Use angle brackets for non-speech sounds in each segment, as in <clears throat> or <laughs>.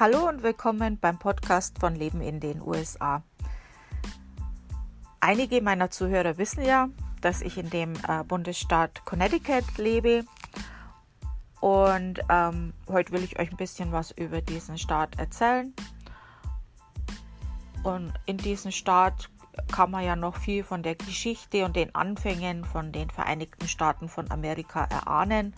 Hallo und willkommen beim Podcast von Leben in den USA. Einige meiner Zuhörer wissen ja, dass ich in dem äh, Bundesstaat Connecticut lebe. Und ähm, heute will ich euch ein bisschen was über diesen Staat erzählen. Und in diesem Staat kann man ja noch viel von der Geschichte und den Anfängen von den Vereinigten Staaten von Amerika erahnen.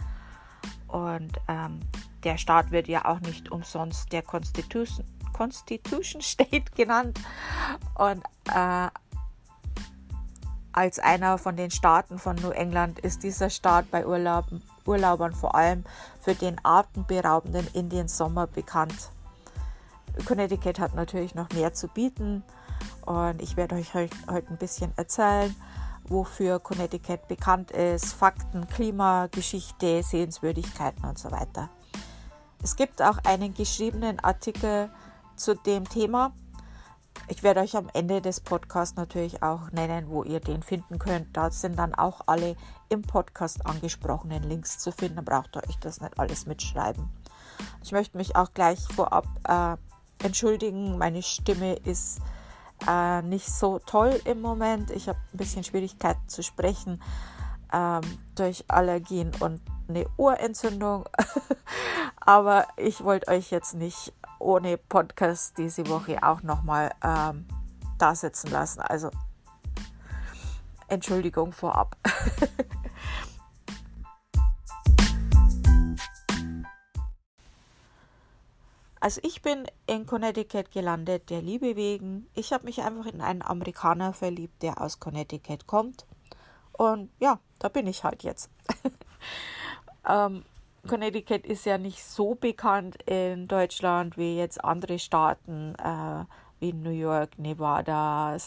Und ähm, der Staat wird ja auch nicht umsonst der Constitution, Constitution <laughs> State genannt. Und äh, als einer von den Staaten von New England ist dieser Staat bei Urlauben, Urlaubern vor allem für den atemberaubenden Indiensommer bekannt. Connecticut hat natürlich noch mehr zu bieten und ich werde euch heute ein bisschen erzählen, wofür Connecticut bekannt ist, Fakten, Klima, Geschichte, Sehenswürdigkeiten und so weiter. Es gibt auch einen geschriebenen Artikel zu dem Thema. Ich werde euch am Ende des Podcasts natürlich auch nennen, wo ihr den finden könnt. Da sind dann auch alle im Podcast angesprochenen Links zu finden. Da braucht ihr euch das nicht alles mitschreiben. Ich möchte mich auch gleich vorab äh, entschuldigen. Meine Stimme ist äh, nicht so toll im Moment. Ich habe ein bisschen Schwierigkeiten zu sprechen ähm, durch Allergien und eine Ohrentzündung. <laughs> Aber ich wollte euch jetzt nicht ohne Podcast diese Woche auch nochmal ähm, da sitzen lassen. Also Entschuldigung vorab. <laughs> Also ich bin in Connecticut gelandet, der Liebe wegen. Ich habe mich einfach in einen Amerikaner verliebt, der aus Connecticut kommt. Und ja, da bin ich halt jetzt. <laughs> ähm, Connecticut ist ja nicht so bekannt in Deutschland wie jetzt andere Staaten äh, wie New York, Nevada, äh,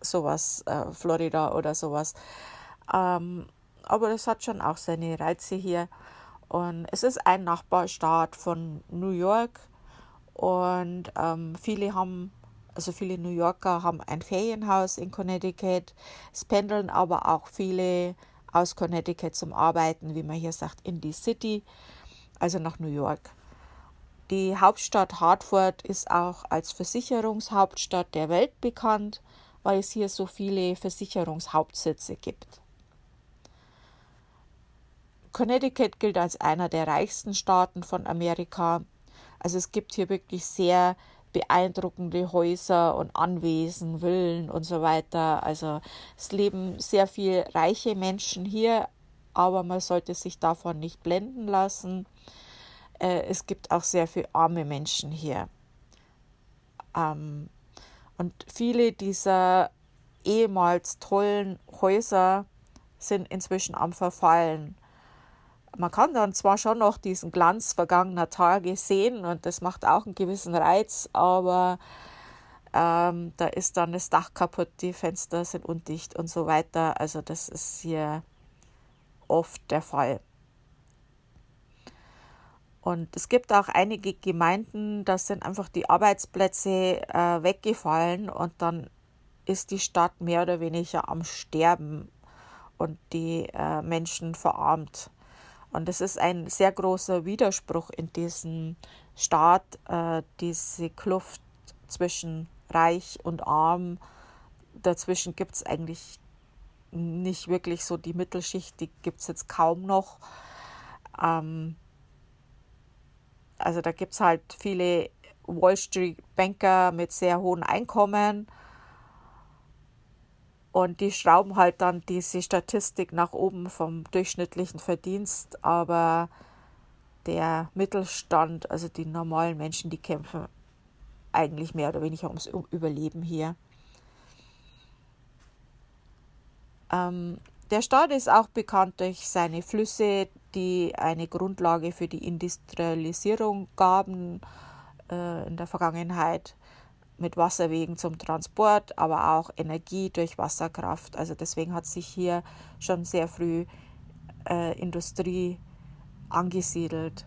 sowas, äh, Florida oder sowas. Ähm, aber es hat schon auch seine Reize hier. Und es ist ein Nachbarstaat von New York. Und ähm, viele haben, also viele New Yorker haben ein Ferienhaus in Connecticut. Es pendeln aber auch viele aus Connecticut zum Arbeiten, wie man hier sagt, in die City, also nach New York. Die Hauptstadt Hartford ist auch als Versicherungshauptstadt der Welt bekannt, weil es hier so viele Versicherungshauptsitze gibt. Connecticut gilt als einer der reichsten Staaten von Amerika. Also es gibt hier wirklich sehr beeindruckende Häuser und Anwesen, Villen und so weiter. Also es leben sehr viele reiche Menschen hier, aber man sollte sich davon nicht blenden lassen. Äh, es gibt auch sehr viele arme Menschen hier. Ähm, und viele dieser ehemals tollen Häuser sind inzwischen am Verfallen man kann dann zwar schon noch diesen Glanz vergangener Tage sehen und das macht auch einen gewissen Reiz, aber ähm, da ist dann das Dach kaputt, die Fenster sind undicht und so weiter. Also das ist hier oft der Fall. Und es gibt auch einige Gemeinden, da sind einfach die Arbeitsplätze äh, weggefallen und dann ist die Stadt mehr oder weniger am Sterben und die äh, Menschen verarmt. Und es ist ein sehr großer Widerspruch in diesem Staat, äh, diese Kluft zwischen reich und arm. Dazwischen gibt es eigentlich nicht wirklich so die Mittelschicht, die gibt es jetzt kaum noch. Ähm, also da gibt es halt viele Wall Street Banker mit sehr hohen Einkommen und die schrauben halt dann diese Statistik nach oben vom durchschnittlichen Verdienst, aber der Mittelstand, also die normalen Menschen, die kämpfen eigentlich mehr oder weniger ums Überleben hier. Ähm, der Staat ist auch bekannt durch seine Flüsse, die eine Grundlage für die Industrialisierung gaben äh, in der Vergangenheit mit Wasserwegen zum Transport, aber auch Energie durch Wasserkraft. Also deswegen hat sich hier schon sehr früh äh, Industrie angesiedelt.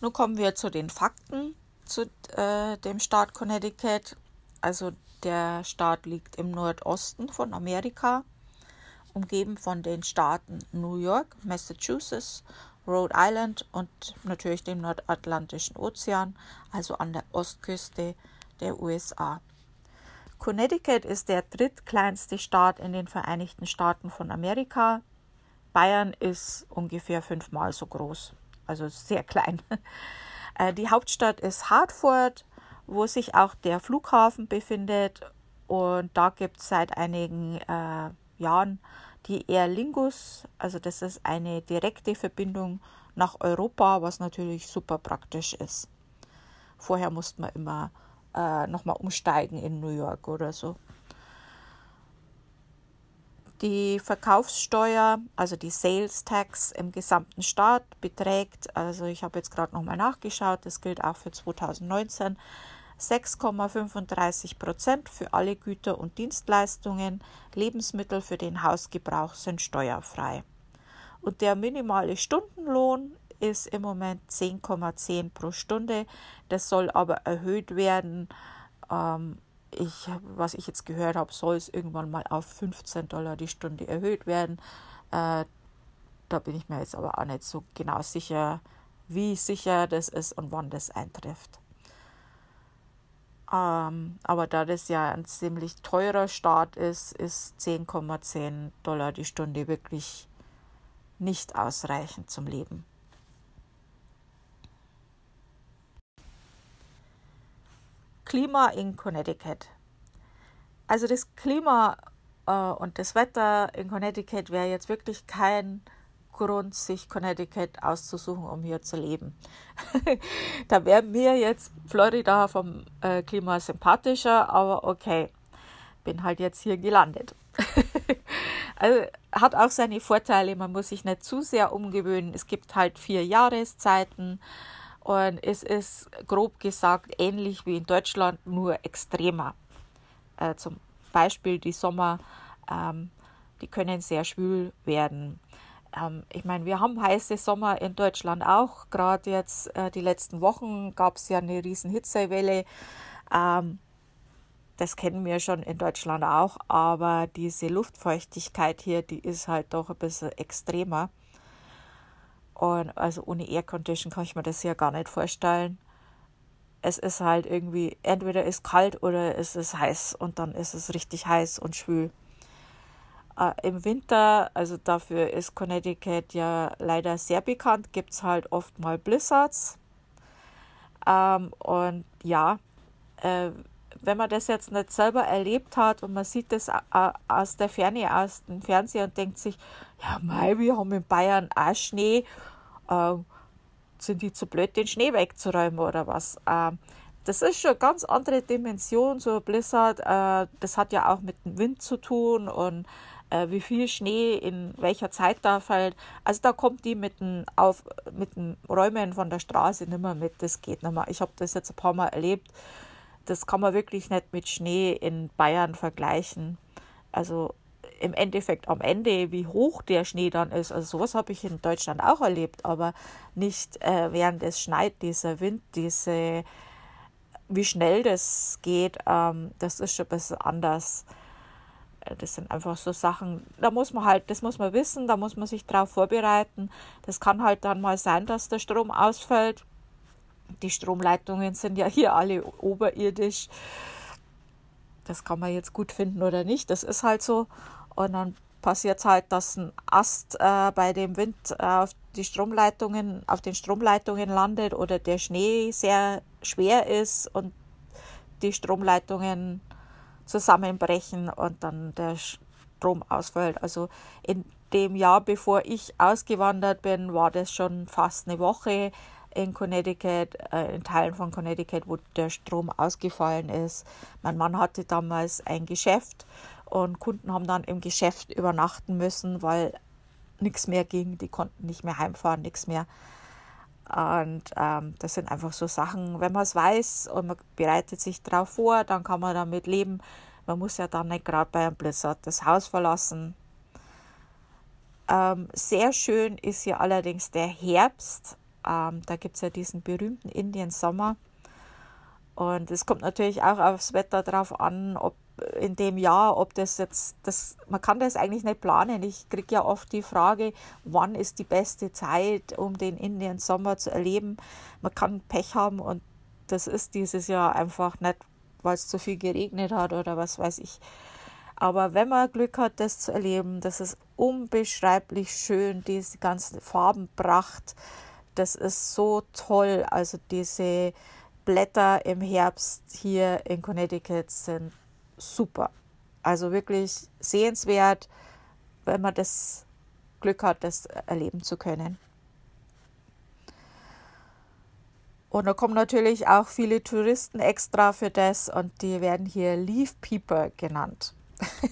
Nun kommen wir zu den Fakten zu äh, dem Staat Connecticut. Also der Staat liegt im Nordosten von Amerika umgeben von den Staaten New York, Massachusetts, Rhode Island und natürlich dem Nordatlantischen Ozean, also an der Ostküste der USA. Connecticut ist der drittkleinste Staat in den Vereinigten Staaten von Amerika. Bayern ist ungefähr fünfmal so groß, also sehr <laughs> klein. Äh, die Hauptstadt ist Hartford, wo sich auch der Flughafen befindet. Und da gibt es seit einigen äh, Jahren die Air Lingus. Also das ist eine direkte Verbindung nach Europa, was natürlich super praktisch ist. Vorher musste man immer äh, nochmal umsteigen in New York oder so. Die Verkaufssteuer, also die Sales Tax im gesamten Staat beträgt, also ich habe jetzt gerade nochmal nachgeschaut, das gilt auch für 2019, 6,35 Prozent für alle Güter und Dienstleistungen. Lebensmittel für den Hausgebrauch sind steuerfrei. Und der minimale Stundenlohn ist im Moment 10,10 pro Stunde. Das soll aber erhöht werden. Ähm, ich, was ich jetzt gehört habe, soll es irgendwann mal auf 15 Dollar die Stunde erhöht werden. Äh, da bin ich mir jetzt aber auch nicht so genau sicher, wie sicher das ist und wann das eintrifft. Ähm, aber da das ja ein ziemlich teurer Staat ist, ist 10,10 Dollar die Stunde wirklich nicht ausreichend zum Leben. Klima in Connecticut. Also das Klima äh, und das Wetter in Connecticut wäre jetzt wirklich kein Grund, sich Connecticut auszusuchen, um hier zu leben. <laughs> da wäre mir jetzt Florida vom äh, Klima sympathischer, aber okay, bin halt jetzt hier gelandet. <laughs> also hat auch seine Vorteile, man muss sich nicht zu sehr umgewöhnen. Es gibt halt vier Jahreszeiten. Und es ist grob gesagt ähnlich wie in Deutschland, nur extremer. Äh, zum Beispiel die Sommer, ähm, die können sehr schwül werden. Ähm, ich meine, wir haben heiße Sommer in Deutschland auch. Gerade jetzt äh, die letzten Wochen gab es ja eine riesen Hitzewelle. Ähm, das kennen wir schon in Deutschland auch, aber diese Luftfeuchtigkeit hier, die ist halt doch ein bisschen extremer. Und also ohne Air Condition kann ich mir das hier gar nicht vorstellen. Es ist halt irgendwie, entweder ist kalt oder es ist heiß und dann ist es richtig heiß und schwül. Äh, Im Winter, also dafür ist Connecticut ja leider sehr bekannt, gibt es halt oft mal Blizzards. Ähm, und ja, äh, wenn man das jetzt nicht selber erlebt hat und man sieht das aus der Ferne, aus dem Fernseher und denkt sich, ja, mei, wir haben in Bayern auch Schnee äh, sind die zu blöd, den Schnee wegzuräumen oder was? Äh, das ist schon eine ganz andere Dimension, so ein Blizzard. Äh, das hat ja auch mit dem Wind zu tun und äh, wie viel Schnee in welcher Zeit da fällt. Also da kommt die mit dem, auf, mit dem Räumen von der Straße nicht mehr mit. Das geht nicht mehr. Ich habe das jetzt ein paar Mal erlebt. Das kann man wirklich nicht mit Schnee in Bayern vergleichen. Also im Endeffekt am Ende, wie hoch der Schnee dann ist. Also sowas habe ich in Deutschland auch erlebt, aber nicht äh, während es schneit, dieser Wind, diese, wie schnell das geht, ähm, das ist schon ein bisschen anders. Äh, das sind einfach so Sachen, da muss man halt, das muss man wissen, da muss man sich drauf vorbereiten. Das kann halt dann mal sein, dass der Strom ausfällt. Die Stromleitungen sind ja hier alle oberirdisch. Das kann man jetzt gut finden oder nicht. Das ist halt so. Und dann passiert es halt, dass ein Ast äh, bei dem Wind äh, auf die Stromleitungen, auf den Stromleitungen landet oder der Schnee sehr schwer ist und die Stromleitungen zusammenbrechen und dann der Strom ausfällt. Also in dem Jahr, bevor ich ausgewandert bin, war das schon fast eine Woche in Connecticut, äh, in Teilen von Connecticut, wo der Strom ausgefallen ist. Mein Mann hatte damals ein Geschäft und Kunden haben dann im Geschäft übernachten müssen, weil nichts mehr ging. Die konnten nicht mehr heimfahren, nichts mehr. Und ähm, das sind einfach so Sachen, wenn man es weiß und man bereitet sich darauf vor, dann kann man damit leben. Man muss ja dann nicht gerade bei einem Blizzard das Haus verlassen. Ähm, sehr schön ist ja allerdings der Herbst. Ähm, da gibt es ja diesen berühmten Indian Sommer. Und es kommt natürlich auch aufs Wetter drauf an, ob in dem Jahr, ob das jetzt, das, man kann das eigentlich nicht planen. Ich kriege ja oft die Frage, wann ist die beste Zeit, um den Indian Sommer zu erleben. Man kann Pech haben und das ist dieses Jahr einfach nicht, weil es zu viel geregnet hat oder was weiß ich. Aber wenn man Glück hat, das zu erleben, das ist unbeschreiblich schön, diese ganze Farbenpracht, das ist so toll. Also diese Blätter im Herbst hier in Connecticut sind super. Also wirklich sehenswert, wenn man das Glück hat, das erleben zu können. Und da kommen natürlich auch viele Touristen extra für das und die werden hier Leaf Peeper genannt. <laughs>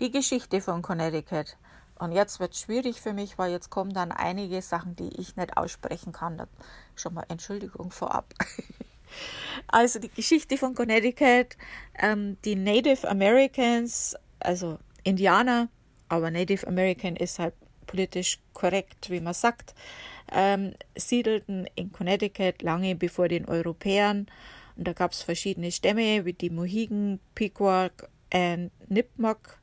die Geschichte von Connecticut. Und jetzt wird es schwierig für mich, weil jetzt kommen dann einige Sachen, die ich nicht aussprechen kann. Das schon mal Entschuldigung vorab. <laughs> also die Geschichte von Connecticut, ähm, die Native Americans, also Indianer, aber Native American ist halt politisch korrekt, wie man sagt, ähm, siedelten in Connecticut lange bevor den Europäern. Und da gab es verschiedene Stämme wie die Mohegan, Pequot und Nipmuc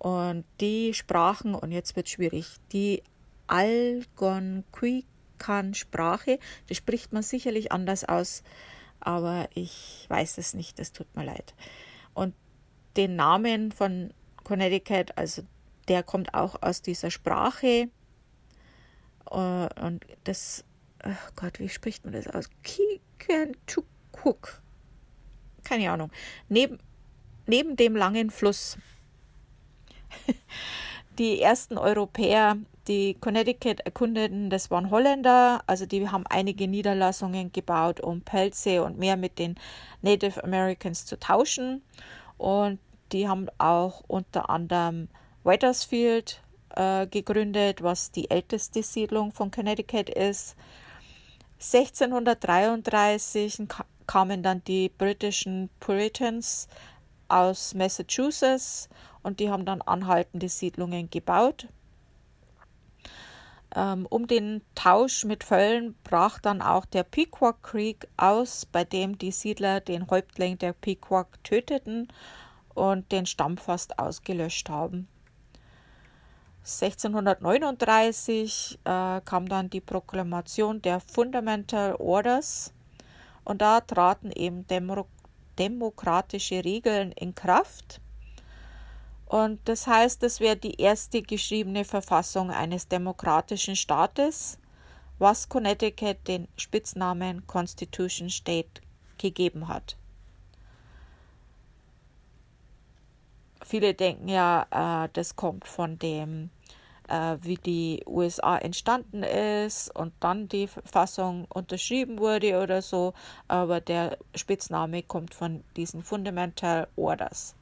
und die sprachen, und jetzt wird schwierig, die Algonquican-Sprache, das spricht man sicherlich anders aus, aber ich weiß es nicht, das tut mir leid. Und den Namen von Connecticut, also der kommt auch aus dieser Sprache. Äh, und das, oh Gott, wie spricht man das aus? Kikentukuk. Keine Ahnung. Neben, neben dem langen Fluss <laughs> die ersten Europäer, die Connecticut erkundeten, das waren Holländer, also die haben einige Niederlassungen gebaut, um Pelze und mehr mit den Native Americans zu tauschen. Und die haben auch unter anderem Wethersfield äh, gegründet, was die älteste Siedlung von Connecticut ist. 1633 kamen dann die britischen Puritans aus Massachusetts und die haben dann anhaltende Siedlungen gebaut. Ähm, um den Tausch mit Völlen brach dann auch der Pequot Creek aus, bei dem die Siedler den Häuptling der Pequot töteten und den Stamm fast ausgelöscht haben. 1639 äh, kam dann die Proklamation der Fundamental Orders und da traten eben Demo demokratische Regeln in Kraft. Und das heißt, es wäre die erste geschriebene Verfassung eines demokratischen Staates, was Connecticut den Spitznamen Constitution State gegeben hat. Viele denken ja, äh, das kommt von dem, äh, wie die USA entstanden ist und dann die Verfassung unterschrieben wurde oder so, aber der Spitzname kommt von diesen Fundamental Orders.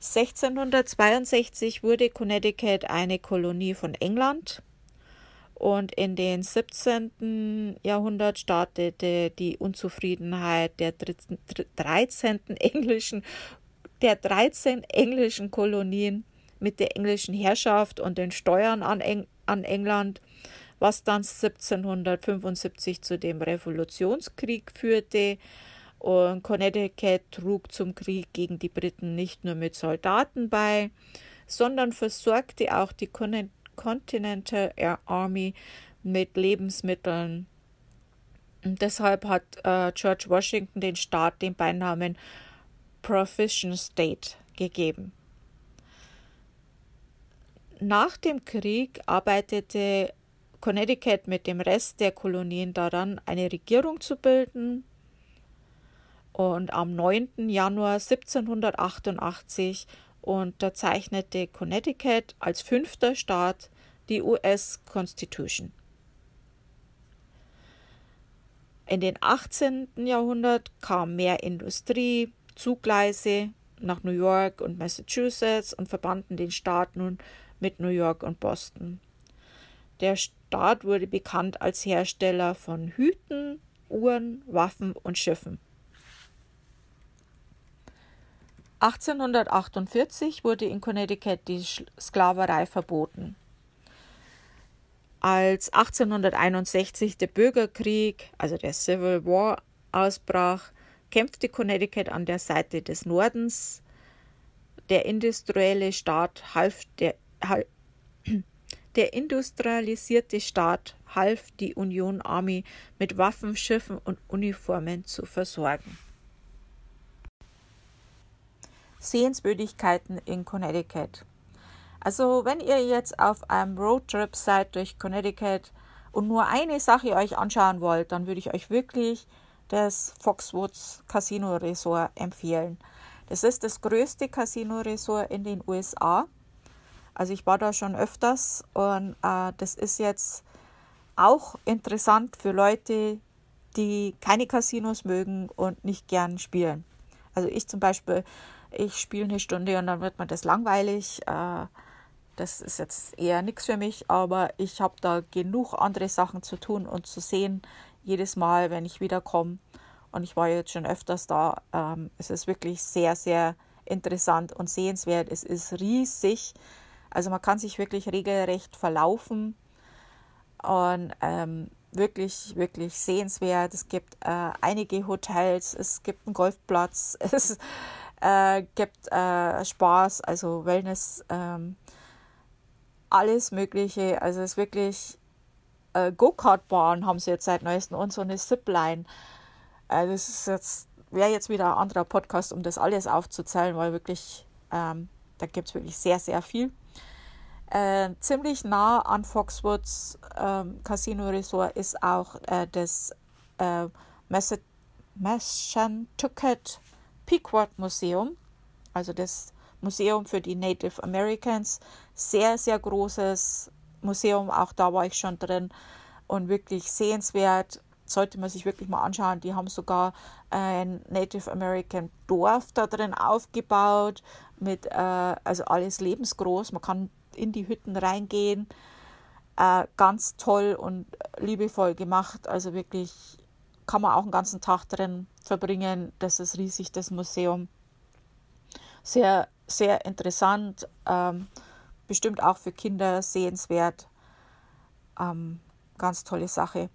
1662 wurde Connecticut eine Kolonie von England und in den 17. Jahrhundert startete die Unzufriedenheit der 13. englischen, der 13 englischen Kolonien mit der englischen Herrschaft und den Steuern an, Eng an England, was dann 1775 zu dem Revolutionskrieg führte, und Connecticut trug zum Krieg gegen die Briten nicht nur mit Soldaten bei, sondern versorgte auch die Continental Air Army mit Lebensmitteln. Und deshalb hat äh, George Washington den Staat den Beinamen Provision State gegeben. Nach dem Krieg arbeitete Connecticut mit dem Rest der Kolonien daran, eine Regierung zu bilden und am 9. Januar 1788 unterzeichnete Connecticut als fünfter Staat die US Constitution. In den 18. Jahrhundert kam mehr Industrie, Zugleise nach New York und Massachusetts und verbanden den Staat nun mit New York und Boston. Der Staat wurde bekannt als Hersteller von Hüten, Uhren, Waffen und Schiffen. 1848 wurde in Connecticut die Sklaverei verboten. als 1861 der Bürgerkrieg, also der Civil War, ausbrach, kämpfte Connecticut an der Seite des Nordens. Der industrielle Staat half der, <clears throat> der industrialisierte Staat half die Union Army mit Waffen, Schiffen und Uniformen zu versorgen. Sehenswürdigkeiten in Connecticut. Also wenn ihr jetzt auf einem Roadtrip seid durch Connecticut und nur eine Sache euch anschauen wollt, dann würde ich euch wirklich das Foxwoods Casino Resort empfehlen. Das ist das größte Casino Resort in den USA. Also ich war da schon öfters und äh, das ist jetzt auch interessant für Leute, die keine Casinos mögen und nicht gern spielen. Also ich zum Beispiel, ich spiele eine Stunde und dann wird mir das langweilig. Äh, das ist jetzt eher nichts für mich, aber ich habe da genug andere Sachen zu tun und zu sehen, jedes Mal, wenn ich wiederkomme. Und ich war jetzt schon öfters da. Ähm, es ist wirklich sehr, sehr interessant und sehenswert. Es ist riesig. Also man kann sich wirklich regelrecht verlaufen und ähm, wirklich, wirklich sehenswert. Es gibt äh, einige Hotels, es gibt einen Golfplatz, <laughs> es äh, gibt äh, Spaß, also Wellness. Ähm, alles Mögliche. Also es ist wirklich äh, Go-Kart-Bahn haben sie jetzt seit neuestem und so eine Zipline. Also das ist jetzt, wäre jetzt wieder ein anderer Podcast, um das alles aufzuzählen, weil wirklich, ähm, da gibt es wirklich sehr, sehr viel. Äh, ziemlich nah an Foxwoods ähm, Casino Resort ist auch äh, das äh, Mashantucket Pequot Museum, also das Museum für die Native Americans. Sehr, sehr großes Museum, auch da war ich schon drin und wirklich sehenswert. Sollte man sich wirklich mal anschauen. Die haben sogar ein Native American Dorf da drin aufgebaut, mit äh, also alles lebensgroß. Man kann in die Hütten reingehen. Äh, ganz toll und liebevoll gemacht. Also wirklich kann man auch einen ganzen Tag drin verbringen. Das ist riesig, das Museum. Sehr sehr interessant, ähm, bestimmt auch für Kinder sehenswert. Ähm, ganz tolle Sache.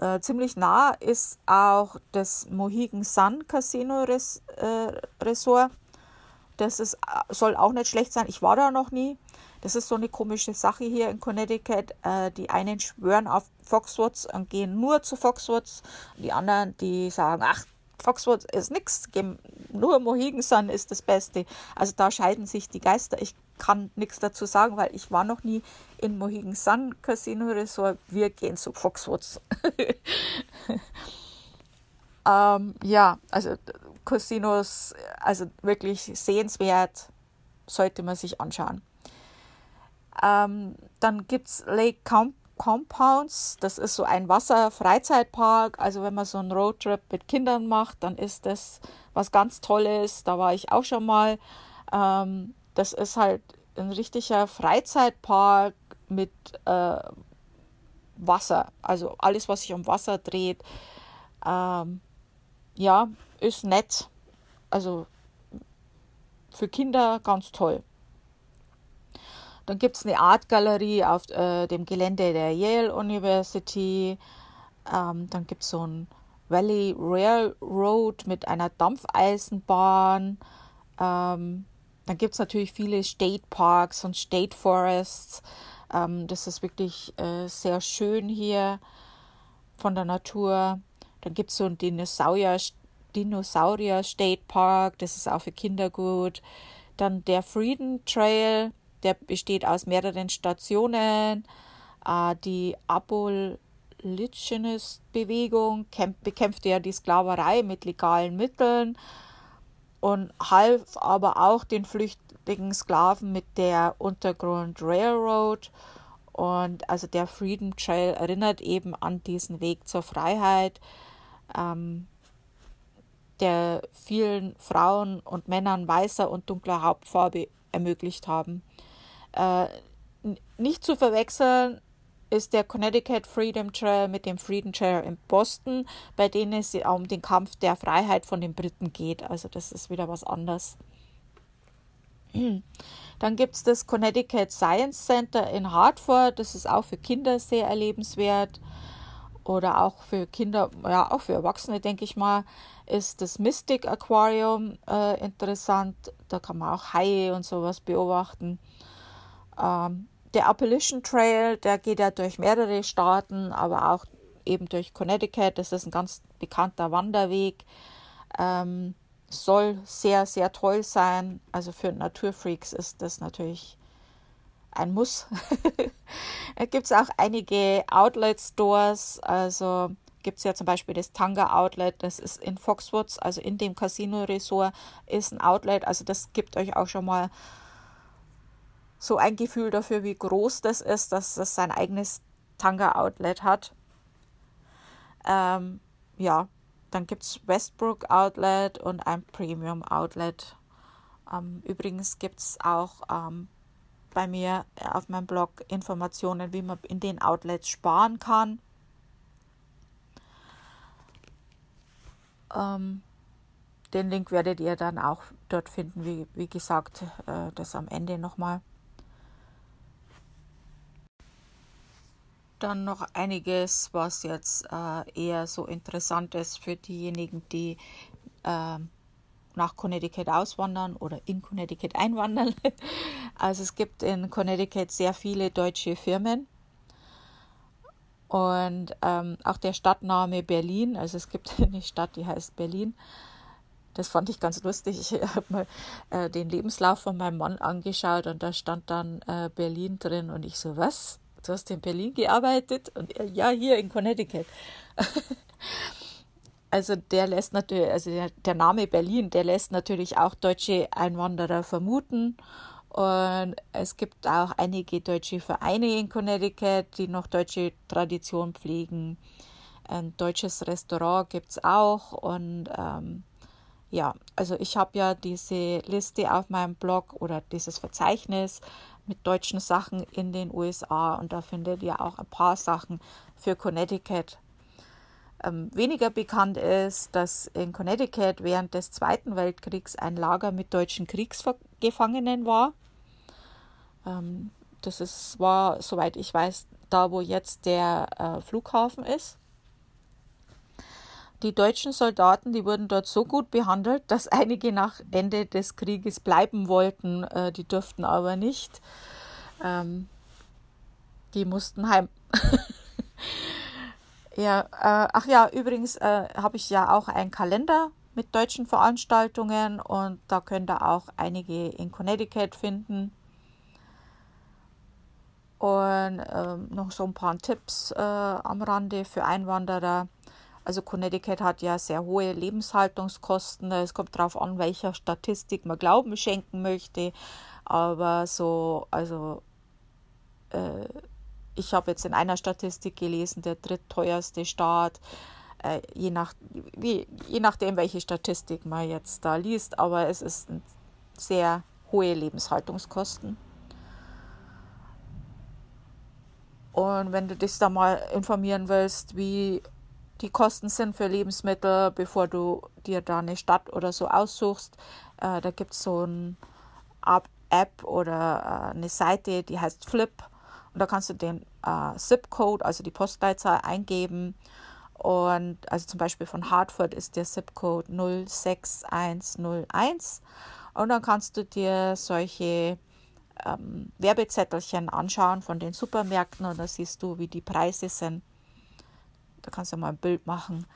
Äh, ziemlich nah ist auch das Mohegan Sun Casino Res, äh, Resort. Das ist, soll auch nicht schlecht sein. Ich war da noch nie. Das ist so eine komische Sache hier in Connecticut. Äh, die einen schwören auf Foxwoods und gehen nur zu Foxwoods. Die anderen, die sagen, ach, Foxwoods ist nichts, nur Mohegan Sun ist das Beste. Also da scheiden sich die Geister. Ich kann nichts dazu sagen, weil ich war noch nie in Mohegan Sun Casino Resort. Wir gehen zu Foxwoods. <laughs> ähm, ja, also Casinos, also wirklich sehenswert, sollte man sich anschauen. Ähm, dann gibt es Lake Camp Compounds. Das ist so ein Wasserfreizeitpark. Also wenn man so einen Roadtrip mit Kindern macht, dann ist das was ganz Tolles. Da war ich auch schon mal. Ähm, das ist halt ein richtiger Freizeitpark mit äh, Wasser. Also alles, was sich um Wasser dreht. Ähm, ja, ist nett. Also für Kinder ganz toll. Dann gibt es eine Artgalerie auf äh, dem Gelände der Yale University. Ähm, dann gibt es so ein Valley Railroad mit einer Dampfeisenbahn. Ähm, dann gibt es natürlich viele State Parks und State Forests. Ähm, das ist wirklich äh, sehr schön hier von der Natur. Dann gibt es so ein Dinosaurier, Dinosaurier State Park, das ist auch für Kinder gut. Dann der Freedom Trail, der besteht aus mehreren Stationen. Äh, die Abolitionist-Bewegung bekämpfte ja die Sklaverei mit legalen Mitteln und half aber auch den flüchtigen Sklaven mit der Untergrund Railroad. Und also der Freedom Trail erinnert eben an diesen Weg zur Freiheit, ähm, der vielen Frauen und Männern weißer und dunkler Hauptfarbe ermöglicht haben. Äh, nicht zu verwechseln ist der Connecticut Freedom Trail mit dem Freedom Trail in Boston, bei denen es um den Kampf der Freiheit von den Briten geht. Also das ist wieder was anderes. <clears throat> Dann gibt es das Connecticut Science Center in Hartford. Das ist auch für Kinder sehr erlebenswert. Oder auch für Kinder, ja, auch für Erwachsene, denke ich mal, ist das Mystic Aquarium äh, interessant. Da kann man auch Haie und sowas beobachten. Ähm, der Appalachian Trail, der geht ja durch mehrere Staaten, aber auch eben durch Connecticut. Das ist ein ganz bekannter Wanderweg. Ähm, soll sehr, sehr toll sein. Also für Naturfreaks ist das natürlich ein Muss. da <laughs> gibt es auch einige Outlet-Stores. Also gibt es ja zum Beispiel das Tanga Outlet, das ist in Foxwoods, also in dem Casino Resort ist ein Outlet. Also das gibt euch auch schon mal so ein Gefühl dafür, wie groß das ist, dass es sein eigenes Tanga Outlet hat. Ähm, ja, dann gibt es Westbrook Outlet und ein Premium Outlet. Ähm, übrigens gibt es auch ähm, bei mir auf meinem Blog Informationen, wie man in den Outlets sparen kann. Ähm, den Link werdet ihr dann auch dort finden, wie, wie gesagt, äh, das am Ende nochmal. Dann noch einiges, was jetzt äh, eher so interessant ist für diejenigen, die äh, nach Connecticut auswandern oder in Connecticut einwandern. <laughs> Also es gibt in Connecticut sehr viele deutsche Firmen. Und ähm, auch der Stadtname Berlin, also es gibt <laughs> eine Stadt, die heißt Berlin. Das fand ich ganz lustig. Ich <laughs> habe mal äh, den Lebenslauf von meinem Mann angeschaut und da stand dann äh, Berlin drin und ich so, was? Du hast in Berlin gearbeitet und er, ja, hier in Connecticut. <laughs> also der lässt natürlich, also der, der, Name Berlin, der lässt natürlich auch deutsche Einwanderer vermuten. Und es gibt auch einige deutsche Vereine in Connecticut, die noch deutsche Tradition pflegen. Ein deutsches Restaurant gibt es auch. Und ähm, ja, also ich habe ja diese Liste auf meinem Blog oder dieses Verzeichnis mit deutschen Sachen in den USA und da findet ihr auch ein paar Sachen für Connecticut. Ähm, weniger bekannt ist, dass in Connecticut während des Zweiten Weltkriegs ein Lager mit deutschen Kriegsgefangenen war. Ähm, das ist, war, soweit ich weiß, da, wo jetzt der äh, Flughafen ist. Die deutschen Soldaten, die wurden dort so gut behandelt, dass einige nach Ende des Krieges bleiben wollten, äh, die durften aber nicht. Ähm, die mussten heim. <laughs> ja, äh, ach ja, übrigens äh, habe ich ja auch einen Kalender mit deutschen Veranstaltungen und da könnt ihr auch einige in Connecticut finden. Und ähm, noch so ein paar Tipps äh, am Rande für Einwanderer. Also Connecticut hat ja sehr hohe Lebenshaltungskosten. Es kommt darauf an, welcher Statistik man Glauben schenken möchte. Aber so, also äh, ich habe jetzt in einer Statistik gelesen, der drittteuerste Staat, äh, je, nach, wie, je nachdem, welche Statistik man jetzt da liest, aber es ist sehr hohe Lebenshaltungskosten. Und wenn du dich da mal informieren willst, wie die Kosten sind für Lebensmittel, bevor du dir da eine Stadt oder so aussuchst. Äh, da gibt es so eine App oder äh, eine Seite, die heißt Flip. Und da kannst du den äh, ZIP-Code, also die Postleitzahl, eingeben. Und also zum Beispiel von Hartford ist der ZIP-Code 06101. Und dann kannst du dir solche ähm, Werbezettelchen anschauen von den Supermärkten und da siehst du, wie die Preise sind. Da kannst du mal ein Bild machen.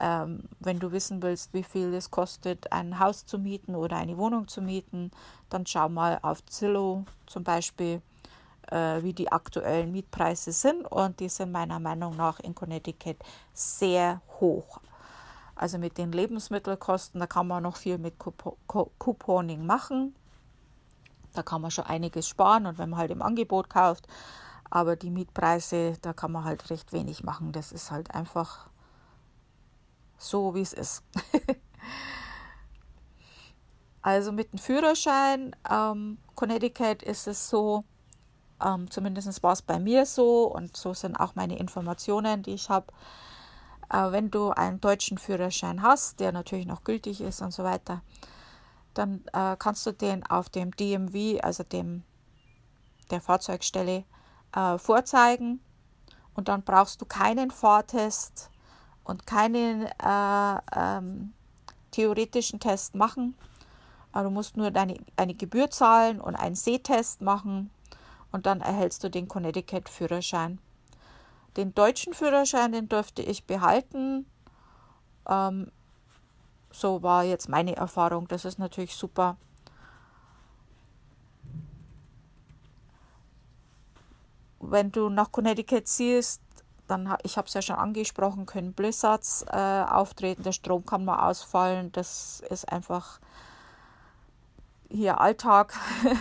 Ähm, wenn du wissen willst, wie viel es kostet, ein Haus zu mieten oder eine Wohnung zu mieten, dann schau mal auf Zillow zum Beispiel, äh, wie die aktuellen Mietpreise sind. Und die sind meiner Meinung nach in Connecticut sehr hoch. Also mit den Lebensmittelkosten, da kann man noch viel mit Couponing machen. Da kann man schon einiges sparen und wenn man halt im Angebot kauft, aber die Mietpreise, da kann man halt recht wenig machen. Das ist halt einfach so, wie es ist. <laughs> also mit dem Führerschein, ähm, Connecticut ist es so, ähm, zumindest war es bei mir so und so sind auch meine Informationen, die ich habe. Äh, wenn du einen deutschen Führerschein hast, der natürlich noch gültig ist und so weiter, dann äh, kannst du den auf dem DMV, also dem der Fahrzeugstelle, äh, vorzeigen. Und dann brauchst du keinen Fahrtest und keinen äh, ähm, theoretischen Test machen. Aber du musst nur deine, eine Gebühr zahlen und einen Sehtest machen und dann erhältst du den Connecticut-Führerschein. Den deutschen Führerschein, den durfte ich behalten. Ähm, so war jetzt meine Erfahrung. Das ist natürlich super. Wenn du nach Connecticut ziehst, dann, ich habe es ja schon angesprochen, können Blizzards äh, auftreten, der Strom kann mal ausfallen. Das ist einfach hier Alltag. <laughs>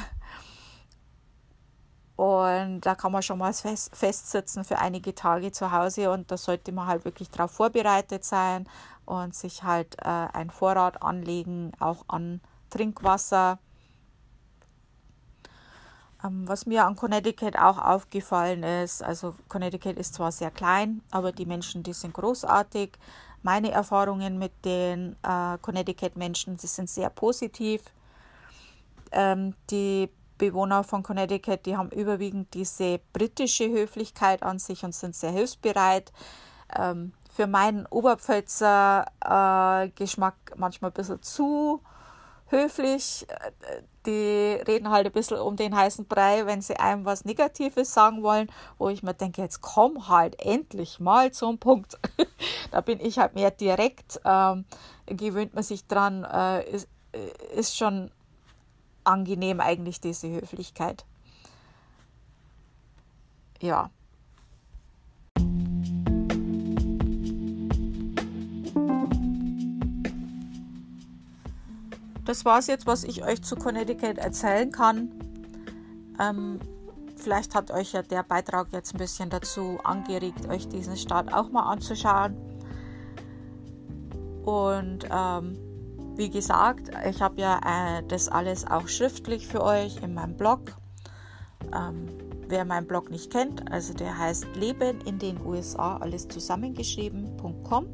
Und da kann man schon mal fest, festsitzen für einige Tage zu Hause und da sollte man halt wirklich darauf vorbereitet sein und sich halt äh, ein Vorrat anlegen, auch an Trinkwasser. Ähm, was mir an Connecticut auch aufgefallen ist, also Connecticut ist zwar sehr klein, aber die Menschen, die sind großartig. Meine Erfahrungen mit den äh, Connecticut-Menschen, die sind sehr positiv. Ähm, die Bewohner von Connecticut, die haben überwiegend diese britische Höflichkeit an sich und sind sehr hilfsbereit. Ähm, für meinen Oberpfälzer äh, Geschmack manchmal ein bisschen zu höflich. Die reden halt ein bisschen um den heißen Brei, wenn sie einem was Negatives sagen wollen, wo ich mir denke, jetzt komm halt endlich mal zum Punkt. <laughs> da bin ich halt mehr direkt, ähm, gewöhnt man sich dran, äh, ist, ist schon angenehm eigentlich diese Höflichkeit. Ja. Das war es jetzt, was ich euch zu Connecticut erzählen kann. Ähm, vielleicht hat euch ja der Beitrag jetzt ein bisschen dazu angeregt, euch diesen Staat auch mal anzuschauen. Und ähm, wie gesagt, ich habe ja äh, das alles auch schriftlich für euch in meinem Blog. Ähm, wer meinen Blog nicht kennt, also der heißt Leben in den USA, alles zusammengeschrieben.com.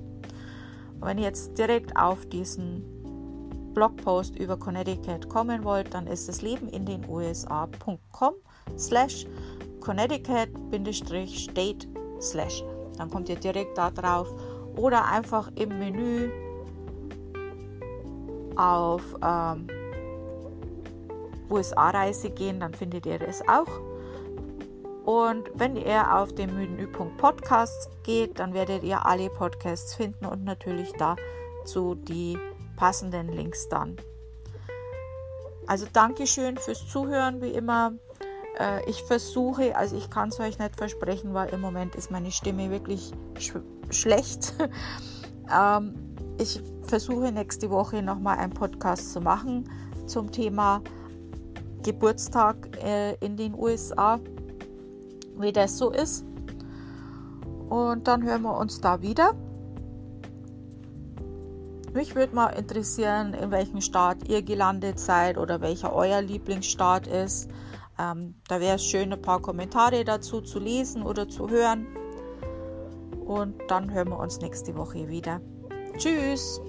Wenn ihr jetzt direkt auf diesen Blogpost über Connecticut kommen wollt, dann ist es Leben in den USA.com slash Connecticut-State slash. Dann kommt ihr direkt da drauf oder einfach im Menü auf ähm, USA-Reise gehen, dann findet ihr das auch. Und wenn ihr auf den Menüpunkt Podcasts geht, dann werdet ihr alle Podcasts finden und natürlich dazu die passenden Links dann. Also Dankeschön fürs Zuhören, wie immer. Äh, ich versuche, also ich kann es euch nicht versprechen, weil im Moment ist meine Stimme wirklich sch schlecht. <laughs> ähm, ich versuche nächste Woche nochmal einen Podcast zu machen zum Thema Geburtstag äh, in den USA, wie das so ist. Und dann hören wir uns da wieder. Mich würde mal interessieren, in welchem Staat ihr gelandet seid oder welcher euer Lieblingsstaat ist. Ähm, da wäre es schön, ein paar Kommentare dazu zu lesen oder zu hören. Und dann hören wir uns nächste Woche wieder. Tschüss!